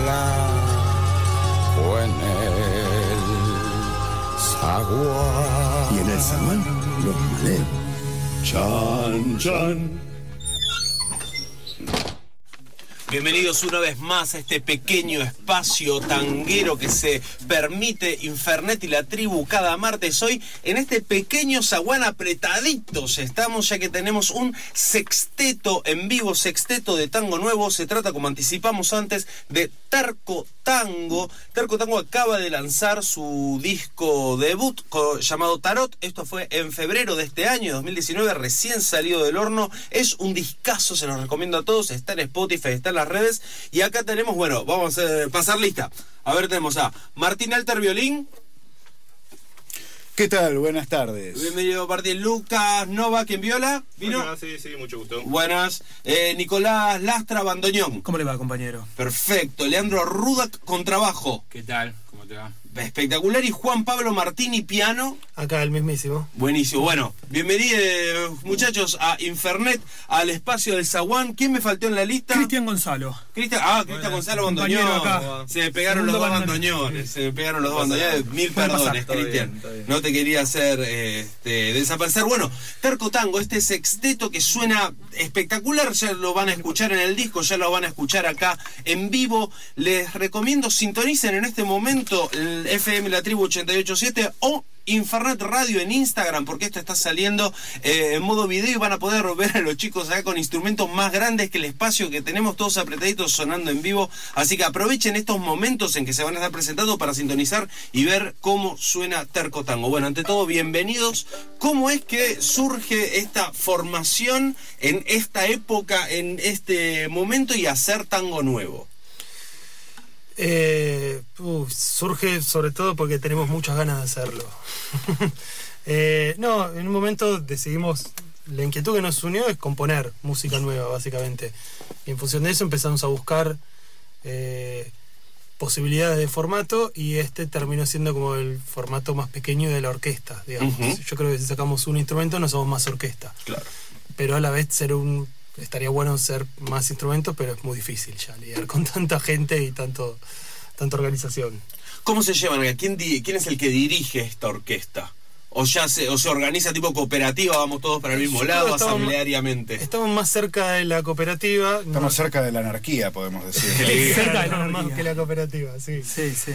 Y flaco en el zaguán. Y en el zaguán, los maleos. Chan, chan. Bienvenidos una vez más a este pequeño espacio tanguero que se permite Infernet y la tribu cada martes. Hoy en este pequeño zaguán apretaditos estamos ya que tenemos un sexteto en vivo, sexteto de tango nuevo. Se trata, como anticipamos antes, de Terco Tango. Terco Tango acaba de lanzar su disco debut llamado Tarot. Esto fue en febrero de este año, 2019, recién salido del horno. Es un discazo, se los recomiendo a todos. Está en Spotify, está en las redes. Y acá tenemos, bueno, vamos a pasar lista. A ver, tenemos a Martín Alter Violín. ¿Qué tal? Buenas tardes. Bienvenido Martín. Lucas Nova, ¿quién viola? ¿Vino? Buenas, sí, sí, mucho gusto. Buenas. Eh, Nicolás Lastra Bandoñón. ¿Cómo le va, compañero? Perfecto. Leandro Rudak, contrabajo. ¿Qué tal? ¿Cómo te va? Espectacular. Y Juan Pablo Martini, piano. Acá el mismísimo. Buenísimo. Bueno, bienvenidos muchachos a Infernet, al espacio del Zaguán. ¿Quién me faltó en la lista? Cristian Gonzalo. Cristian, ah, Cristian Gonzalo Bandoñón. acá. Se me pegaron los dos bandoñones. Se me pegaron los dos nada. Mil perdones, Cristian. No te quería hacer este, desaparecer. Bueno, Terco Tango, este sexteto que suena espectacular, ya lo van a escuchar en el disco, ya lo van a escuchar acá en vivo. Les recomiendo sintonicen en este momento el FM La Tribu 887 o Infernet Radio en Instagram, porque esto está saliendo eh, en modo video y van a poder ver a los chicos acá con instrumentos más grandes que el espacio que tenemos todos apretaditos sonando en vivo. Así que aprovechen estos momentos en que se van a estar presentando para sintonizar y ver cómo suena Terco Tango. Bueno, ante todo, bienvenidos. ¿Cómo es que surge esta formación en esta época, en este momento y hacer tango nuevo? Eh, uf, surge sobre todo porque tenemos muchas ganas de hacerlo. Eh, no, en un momento decidimos, la inquietud que nos unió es componer música nueva, básicamente. Y en función de eso empezamos a buscar eh, posibilidades de formato y este terminó siendo como el formato más pequeño de la orquesta, digamos. Yo creo que si sacamos un instrumento no somos más orquesta. Claro. pero a la vez ser un estaría bueno ser más instrumentos pero es muy difícil ya lidiar con tanta gente y tanto tanta organización ¿Cómo se llevan? ¿Quién, di- quién es el que dirige esta orquesta? ¿O ya se, o se organiza tipo cooperativa, vamos todos para el mismo Yo creo lado, estamos- asambleariamente? estamos más cerca de la cooperativa Estamos no- cerca de la anarquía, podemos decir. cerca de la más anarquía. que la cooperativa sí Sí, sí.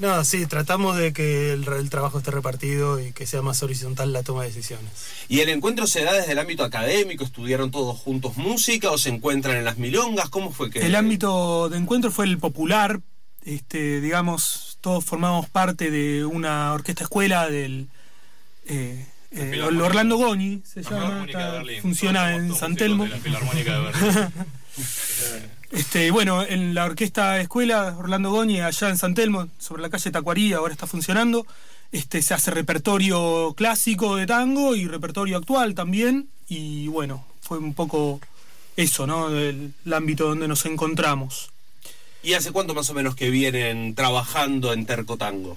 No sí tratamos de que el, el trabajo esté repartido y que sea más horizontal la toma de decisiones ¿Y el encuentro se da desde el ámbito académico? ¿Estudiaron todos juntos música o se encuentran en las milongas? ¿Cómo fue que...? El ámbito de encuentro fue el popular. Este, digamos, todos formamos parte de una orquesta escuela del eh, eh. Orlando Goni, se La llama, de está- Berlín. funciona en San Telmo. de La Filarmónica de Berlín. Este, bueno, en la orquesta escuela Orlando Goni, allá en San Telmo, sobre la calle Tacuarí, ahora está funcionando. Este, se hace repertorio clásico de tango y repertorio actual también. Y bueno, fue un poco eso, ¿no? El, el ámbito donde nos encontramos. ¿Y hace cuánto más o menos que vienen trabajando en Terco Tango?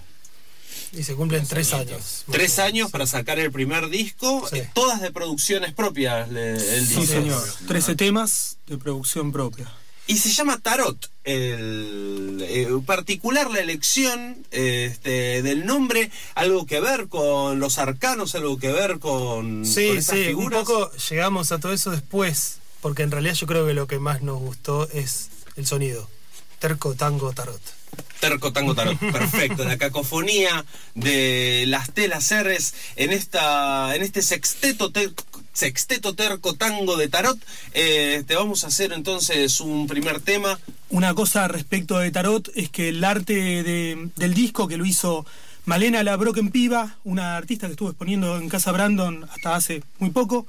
y se cumplen tres años Tres años para sacar el primer disco, Sí. eh, todas de producciones propias le- el Sí, disco. señor. 13 temas de producción propia. Y se llama Tarot. El, eh, particular la elección este, del nombre, algo que ver con los arcanos, algo que ver con, con Sí, esas sí, figuras. un poco llegamos a todo eso después, porque en realidad yo creo que lo que más nos gustó es el sonido. Terco, tango, tarot. Terco Tango Tarot, perfecto. La cacofonía de las telas R's en esta, en este sexteto sexteto terco tango de tarot. Eh, te vamos a hacer entonces un primer tema. Una cosa respecto de Tarot es que el arte de- del disco que lo hizo Malena La Broken Piva, una artista que estuvo exponiendo en Casa Brandon hasta hace muy poco,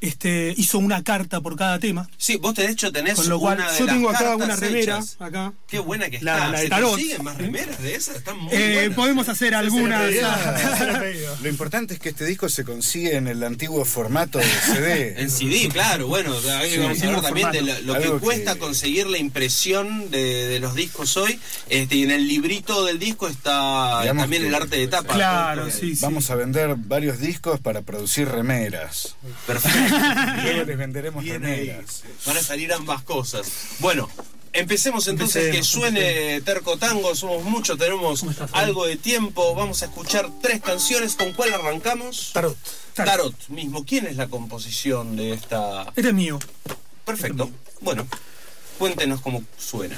este, hizo una carta por cada tema. Sí, vos de hecho tenés Con lo cual, una de yo las tengo acá cartas una remera. hechas. Acá. Qué buena que La- está. la de ¿Se tarot. consiguen más remeras de esas? Están muy Eh, buenas. podemos hacer algunas. Lo importante es que este disco se consigue en el antiguo formato de CD. En CD, claro, bueno, ahí Sí, vamos a hablar también de lo, lo que cuesta que- conseguir la impresión de, de los discos hoy. Este, y en el librito del disco está Digamos también que- el arte de tapa. Claro, sí, sí. Vamos a vender varios discos para producir remeras. Perfecto. Luego les venderemos remeras. Van a salir ambas cosas. Bueno, empecemos entonces que Empecemos, suene Terco Tango. Somos muchos, tenemos algo de tiempo. Vamos a escuchar tres canciones. ¿Con cuál arrancamos? Tarot. Tarot mismo. ¿Quién es la composición de esta? Este es mío. Perfecto. Bueno, cuéntenos cómo suena.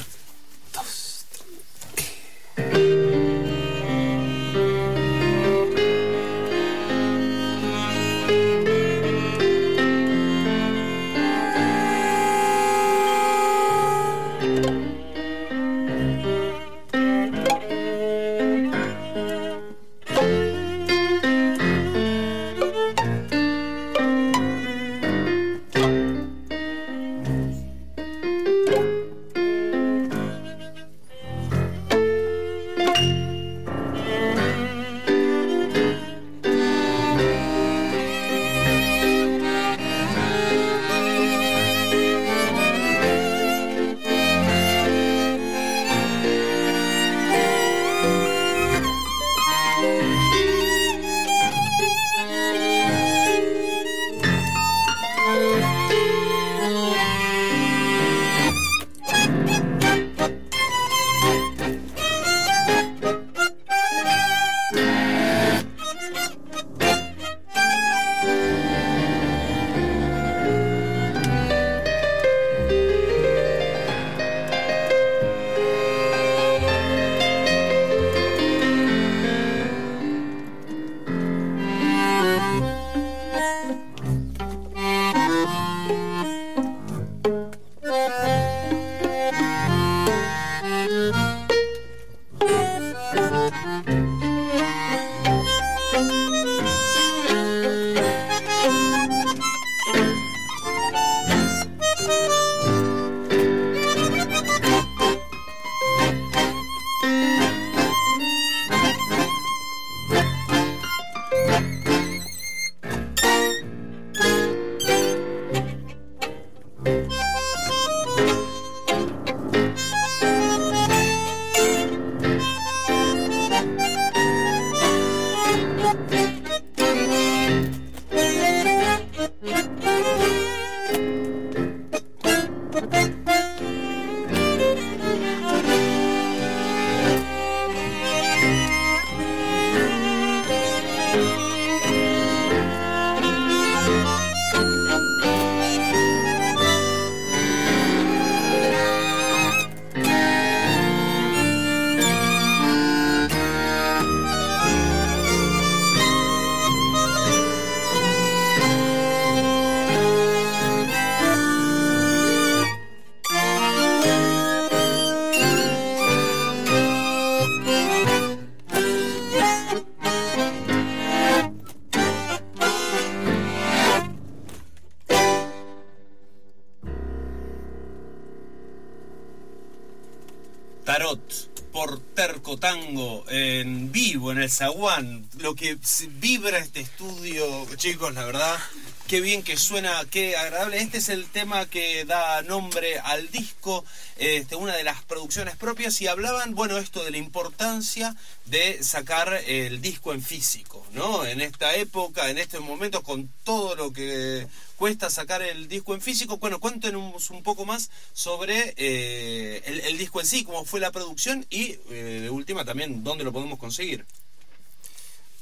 Tarot por Terco Tango en vivo en el Zaguán. Lo que vibra este estudio, chicos, la verdad, qué bien que suena, qué agradable. Este es el tema que da nombre al disco, este, una de las producciones propias. Y hablaban, bueno, esto de la importancia de sacar el disco en físico, ¿no? En esta época, en estos momentos, con todo lo que cuesta sacar el disco en físico. Bueno, cuéntenos un poco más sobre eh, el, el disco en sí, cómo fue la producción y, eh, de última, también dónde lo podemos conseguir.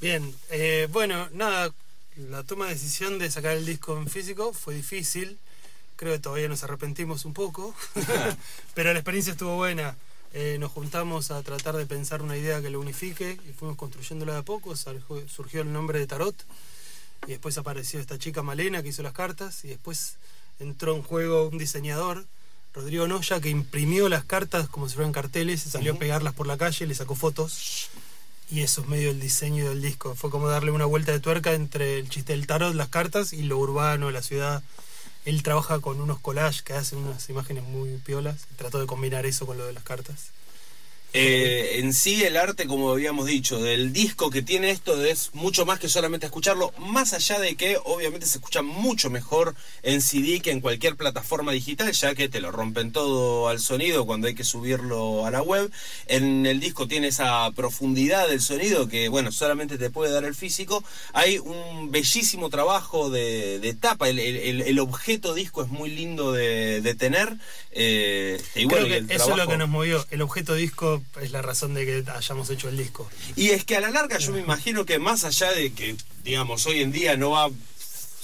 Bien, eh, bueno, nada, la toma de decisión de sacar el disco en físico fue difícil. Creo que todavía nos arrepentimos un poco, pero la experiencia estuvo buena. Eh, nos juntamos a tratar de pensar una idea que lo unifique y fuimos construyéndola de a poco. Surgió, surgió el nombre de Tarot y después apareció esta chica Malena que hizo las cartas y después entró en juego un diseñador, Rodrigo Noya, que imprimió las cartas como si fueran carteles y salió a pegarlas por la calle, le sacó fotos y eso es medio el diseño del disco. Fue como darle una vuelta de tuerca entre el chiste del tarot, las cartas y lo urbano, la ciudad. Él trabaja con unos collages que hacen unas imágenes muy piolas. Trató de combinar eso con lo de las cartas. Eh, en sí el arte, como habíamos dicho, del disco que tiene esto es mucho más que solamente escucharlo, más allá de que obviamente se escucha mucho mejor en CD que en cualquier plataforma digital, ya que te lo rompen todo al sonido cuando hay que subirlo a la web. En el disco tiene esa profundidad del sonido que, bueno, solamente te puede dar el físico. Hay un bellísimo trabajo de, de tapa, el, el- el objeto disco es muy lindo de, de tener. eh, y bueno, Creo que el eso es lo que nos movió. El objeto disco es la razón de que hayamos hecho el disco. Y es que a la larga yo me imagino que más allá de que, digamos, hoy en día no va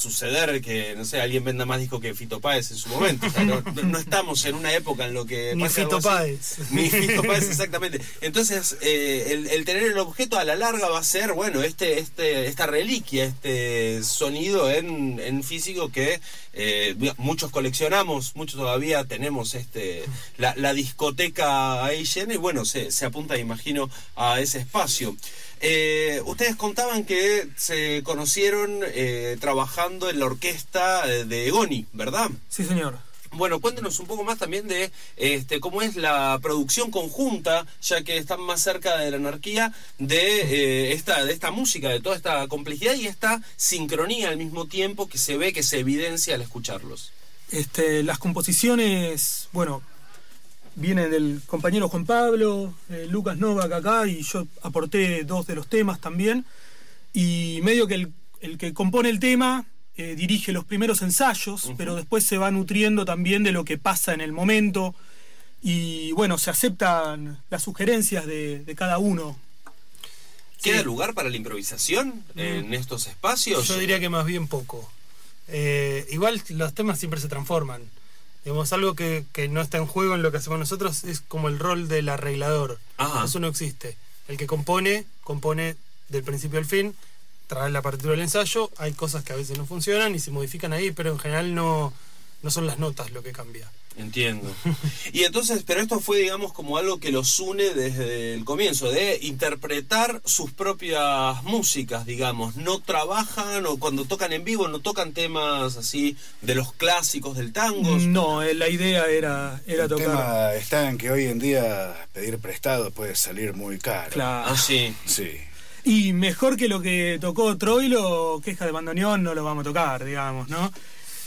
suceder que, no sé, alguien venda más disco que Fito Páez en su momento. O sea, no, estamos en una época en lo que... Ni Fito. Páez. Ni Fito Páez, exactamente. Entonces, eh, el, el tener el objeto a la larga va a ser, bueno, este, este, esta reliquia, este sonido en, en físico que eh, muchos coleccionamos, muchos todavía tenemos este la, la discoteca ahí llena y bueno, se, se apunta, imagino, a ese espacio. Eh, ustedes contaban que se conocieron eh, trabajando en la orquesta eh, de Goni, ¿verdad? Sí, señor. Bueno, cuéntenos un poco más también de este, cómo es la producción conjunta, ya que están más cerca de la anarquía, de, eh, esta, de esta música, de toda esta complejidad y esta sincronía al mismo tiempo que se ve, que se evidencia al escucharlos. Este, las composiciones, bueno, vienen del compañero Juan Pablo, eh, Lucas Novak acá, y yo aporté dos de los temas también. Y medio que el, el que compone el tema eh, dirige los primeros ensayos, pero después se va nutriendo también de lo que pasa en el momento. Y bueno, se aceptan las sugerencias de, de cada uno. ¿Queda lugar para la improvisación en estos espacios? Yo diría que más bien poco. Eh, igual los temas siempre se transforman. Digamos, algo que, que no está en juego en lo que hacemos nosotros es como el rol del arreglador. Ajá. Eso no existe. El que compone, compone del principio al fin, trae la partitura del ensayo. Hay cosas que a veces no funcionan y se modifican ahí, pero en general no, no son las notas lo que cambia. Entiendo. Y entonces, pero esto fue, digamos, como algo que los une desde el comienzo, de interpretar sus propias músicas, digamos. No trabajan o cuando tocan en vivo no tocan temas así de los clásicos del tango. No, eh, la idea era, era El tocar. tema está en que hoy en día pedir prestado puede salir muy caro. Claro. Ah, sí. Sí. Y mejor que lo que tocó Troilo, queja de bandoneón, no lo vamos a tocar, digamos, ¿no?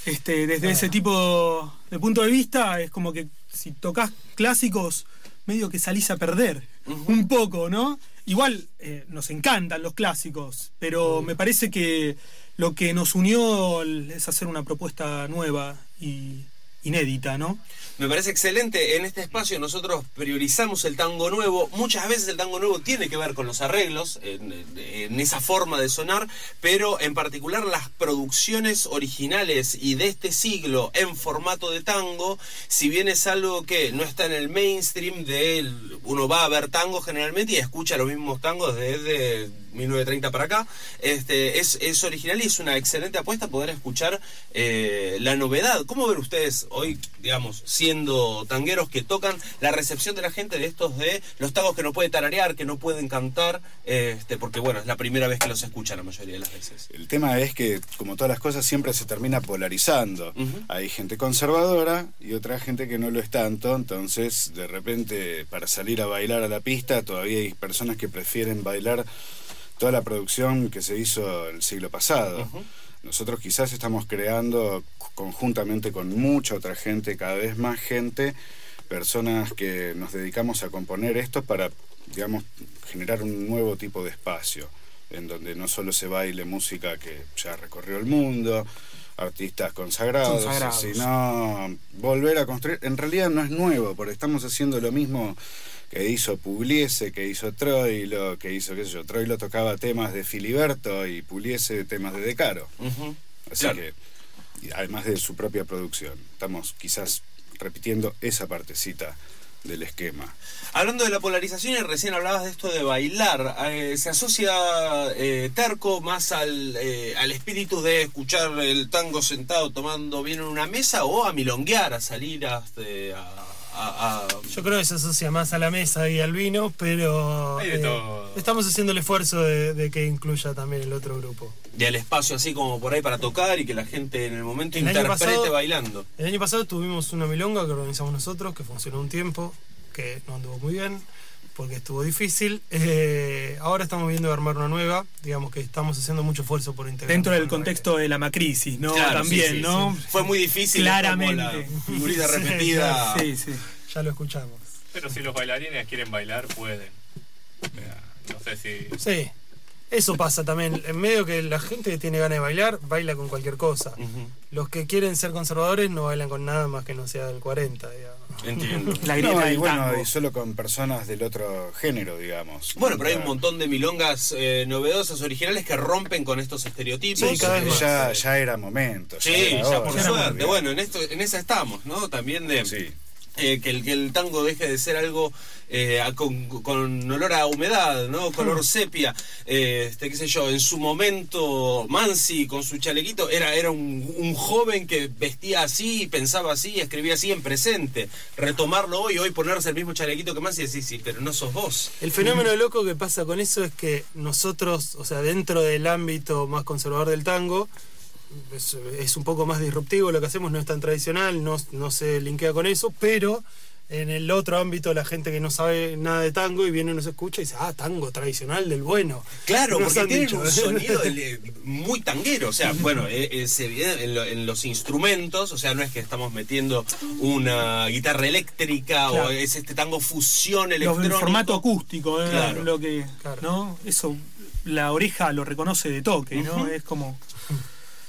Este, desde ese tipo de punto de vista, es como que si tocas clásicos, medio que salís a perder. Un poco, ¿no? Igual eh, nos encantan los clásicos, pero me parece que lo que nos unió es hacer una propuesta nueva y inédita, ¿no? Me parece excelente. En este espacio nosotros priorizamos el tango nuevo. Muchas veces el tango nuevo tiene que ver con los arreglos, en, esa forma de sonar, pero en particular las producciones originales y de este siglo en formato de tango, si bien es algo que no está en el mainstream de él, uno va a ver tango generalmente y escucha los mismos tangos desde 1930 para acá, este, es, es original y es una excelente apuesta poder escuchar eh, la novedad. ¿Cómo ven ustedes hoy, digamos, siendo tangueros que tocan la recepción de la gente de estos de los tangos que no puede tararear, que no pueden cantar, este, porque bueno, es la primera vez que los escuchan la mayoría de las veces. El tema es que, como todas las cosas, siempre se termina polarizando. Hay gente conservadora y otra gente que no lo es tanto, entonces de repente para salir a bailar a la pista todavía hay personas que prefieren bailar toda la producción que se hizo el siglo pasado. Nosotros quizás estamos creando conjuntamente con mucha otra gente, cada vez más gente, personas que nos dedicamos a componer esto para, digamos, generar un nuevo tipo de espacio, en donde no solo se baile música que ya recorrió el mundo, artistas consagrados, Consagrados. sino volver a construir. En realidad no es nuevo, porque estamos haciendo lo mismo que hizo Pugliese, que hizo Troilo, que hizo, qué sé yo, Troilo tocaba temas de Filiberto y Pugliese temas de De Caro. Ujú. Así Claro. que, además de su propia producción, estamos quizás repitiendo esa partecita del esquema. Hablando de la polarización, y recién hablabas de esto de bailar, eh, ¿se asocia eh, Terco más al, eh, al espíritu de escuchar el tango sentado tomando bien en una mesa o a milonguear, a salir a, este, a, a- a- Yo creo que se asocia más a la mesa y al vino, pero. Hay de eh, todo. Estamos haciendo el esfuerzo de, de que incluya también el otro grupo. Y el espacio así como por ahí para tocar y que la gente en el momento El interprete pasado- bailando. El año pasado tuvimos una milonga que organizamos nosotros, que funcionó un tiempo, que no anduvo muy bien, porque estuvo difícil. Eh, ahora estamos viendo de armar una nueva, digamos que estamos haciendo mucho esfuerzo por integrar. Dentro del contexto de la macrisis, ¿no? Claro, También, sí, sí, ¿no? sí. Fue muy difícil. Claramente. la figurita Sí, repetida. Sí, sí. Ya lo escuchamos. Pero si los bailarines quieren bailar, pueden. No sé si. Sí. Eso pasa también. En medio que la gente que tiene ganas de bailar, baila con cualquier cosa. Los que quieren ser conservadores no bailan con nada más que no sea del 40, digamos. Entiendo. La grieta No, y bueno, tango. y solo con personas del otro género, digamos. Bueno, pero hay un Claro. montón de milongas eh, novedosas, originales que rompen con estos estereotipos. Sí, cada vez más. Ya, ya era momento. Sí, era ya por ya era suerte. Bueno, en esto, en esa estamos, ¿no? También de Sí. eh, que, el, que el tango deje de ser algo eh, con, con olor a humedad, ¿no? Color sepia. Eh, este, qué sé yo, en su momento Mansi con su chalequito era, era un, un joven que vestía así, pensaba así, escribía así en presente. Retomarlo hoy, hoy ponerse el mismo chalequito que Mansi y decir, sí, pero no sos vos. El fenómeno loco que pasa con eso es que nosotros, o sea, dentro del ámbito más conservador del tango, es, es un poco más disruptivo, lo que hacemos no es tan tradicional, no, no se linkea con eso, pero en el otro ámbito la gente que no sabe nada de tango y viene y nos escucha y dice, ah, tango tradicional del bueno. Claro, Nos porque dicho. un sonido eh, muy tanguero. O sea, bueno, eh, se evidente en, lo- en los instrumentos, o sea, no es que estamos metiendo una guitarra eléctrica Claro. o es este tango fusión Los- electrónico. el formato acústico, ¿eh? Claro. lo que, Claro. ¿no? Eso, la oreja lo reconoce de toque, ¿no? Es como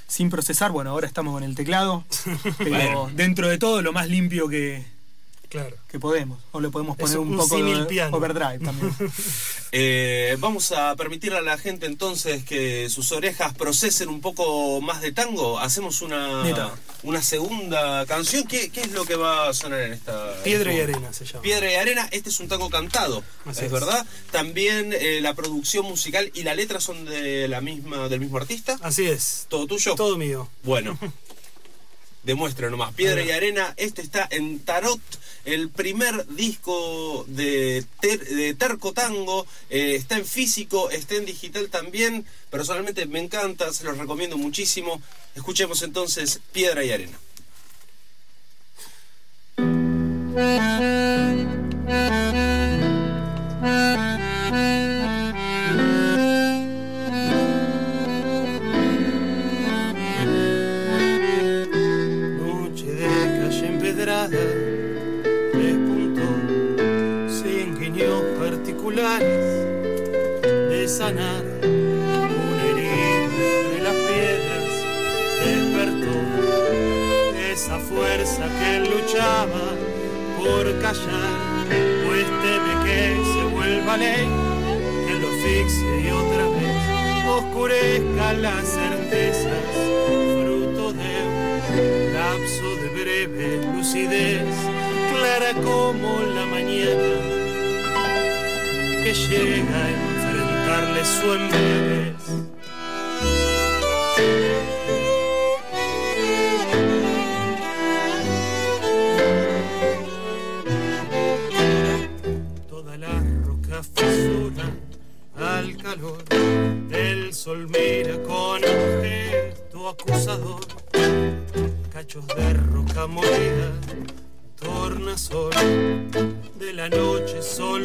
sin procesar. Bueno, ahora estamos con el teclado, pero Bueno. dentro de todo lo más limpio que, Claro. que podemos. O le podemos Es poner un, un poco de piano. overdrive también. Eh, vamos a permitirle a la gente entonces que sus orejas procesen un poco más de tango. Hacemos una, Neta. una segunda canción. ¿Qué, qué es lo que va a sonar en esta? Piedra y en este arena se llama. Piedra y Arena, este es un tango cantado, Así es, es. verdad. También eh, la producción musical y la letra son de la misma, del mismo artista. Así es. ¿Todo tuyo? Todo mío. Bueno, demuestra nomás. Piedra y Arena, este está en Tarot, el primer disco de, Ter- de Terco Tango. eh, está en físico, está en digital también. Personalmente me encanta, se los recomiendo muchísimo. Escuchemos entonces Piedra y Arena. Sanar. Una herida entre las piedras, despertó esa fuerza que luchaba por callar, pues teme que se vuelva ley, que lo asfixie y otra vez oscurezca las certezas, fruto de un lapso de breve lucidez, clara como la mañana, que llega a enfrentarle su embriaguez. Toda la roca fisura al calor del sol mira con objeto acusador cachos de roca molida tornasol de la noche solo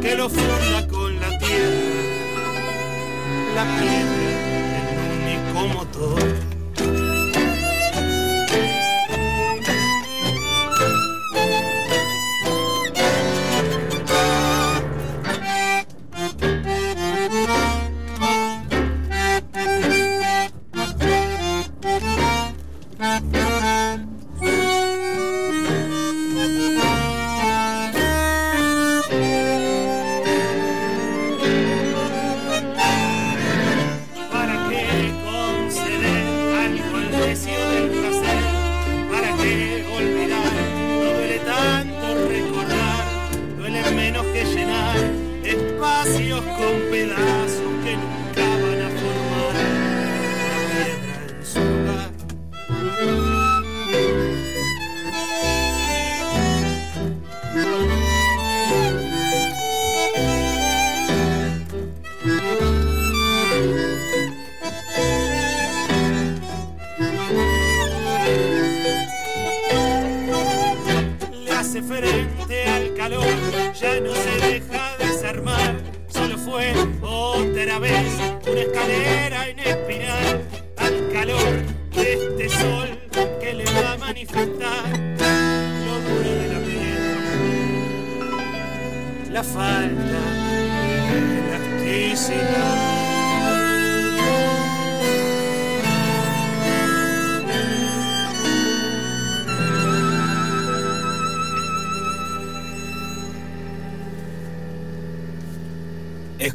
que lo funda con la tierra la piedra el único motor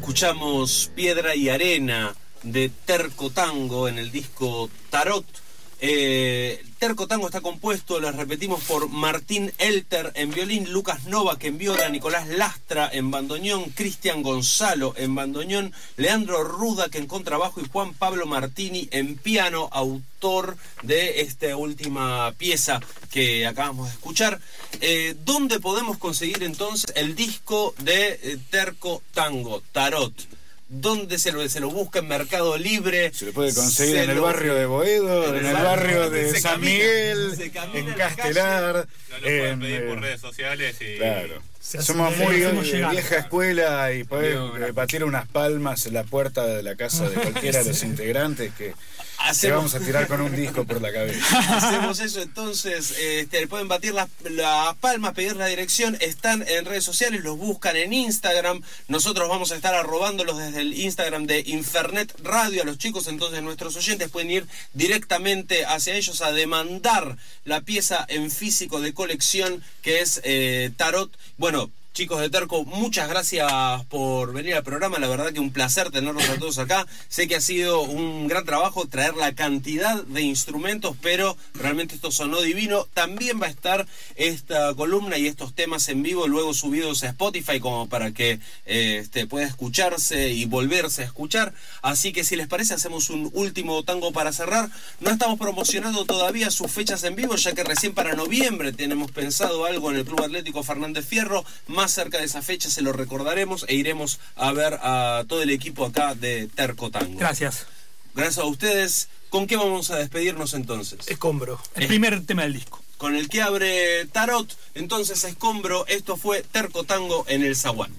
Escuchamos Piedra y Arena de Terco Tango en el disco Tarot. Eh, Terco Tango está compuesto, les repetimos, por Martín Elter en violín, Lucas Novak en viola, Nicolás Lastra en bandoneón, Cristian Gonzalo en bandoneón, Leandro Ruda en contrabajo y Juan Pablo Martini en piano, autor de esta última pieza que acabamos de escuchar. Eh, ¿Dónde podemos conseguir entonces el disco de eh, Terco Tango, Tarot? ¿Dónde se lo, se lo busca en Mercado Libre? Se lo puede conseguir Se en el lo- barrio de Boedo, en, el barrio de se San camina, Miguel, en en la Castelar. No lo pueden en, pedir por eh, redes sociales y. Claro. Somos muy vieja escuela y Biográfico. eh, batir unas palmas en la puerta de la casa de cualquiera de los integrantes que te vamos a tirar con un disco por la cabeza. Hacemos eso entonces, este, pueden batir las, las palmas, pedir la dirección, están en redes sociales, los buscan en Instagram, nosotros vamos a estar arrobándolos desde el Instagram de Infernet Radio a los chicos, entonces nuestros oyentes pueden ir directamente hacia ellos a demandar la pieza en físico de colección que es eh, Tarot. Bueno, bueno, Chicos de Terco, muchas gracias por venir al programa. La verdad que un placer tenerlos a todos acá. Sé que ha sido un gran trabajo traer la cantidad de instrumentos, pero realmente esto sonó divino. También va a estar esta columna y estos temas en vivo luego subidos a Spotify como para que eh, este, pueda escucharse y volverse a escuchar. Así que si les parece hacemos un último tango para cerrar. No estamos promocionando todavía sus fechas en vivo, ya que recién para noviembre tenemos pensado algo en el Club Atlético Fernández Fierro. Cerca de esa fecha se lo recordaremos e iremos a ver a todo el equipo acá de Terco Tango. Gracias. Gracias a ustedes. ¿Con qué vamos a despedirnos entonces? Escombro. El primer tema del disco. Con el que abre Tarot, entonces Escombro, esto fue Terco Tango en el Zaguán.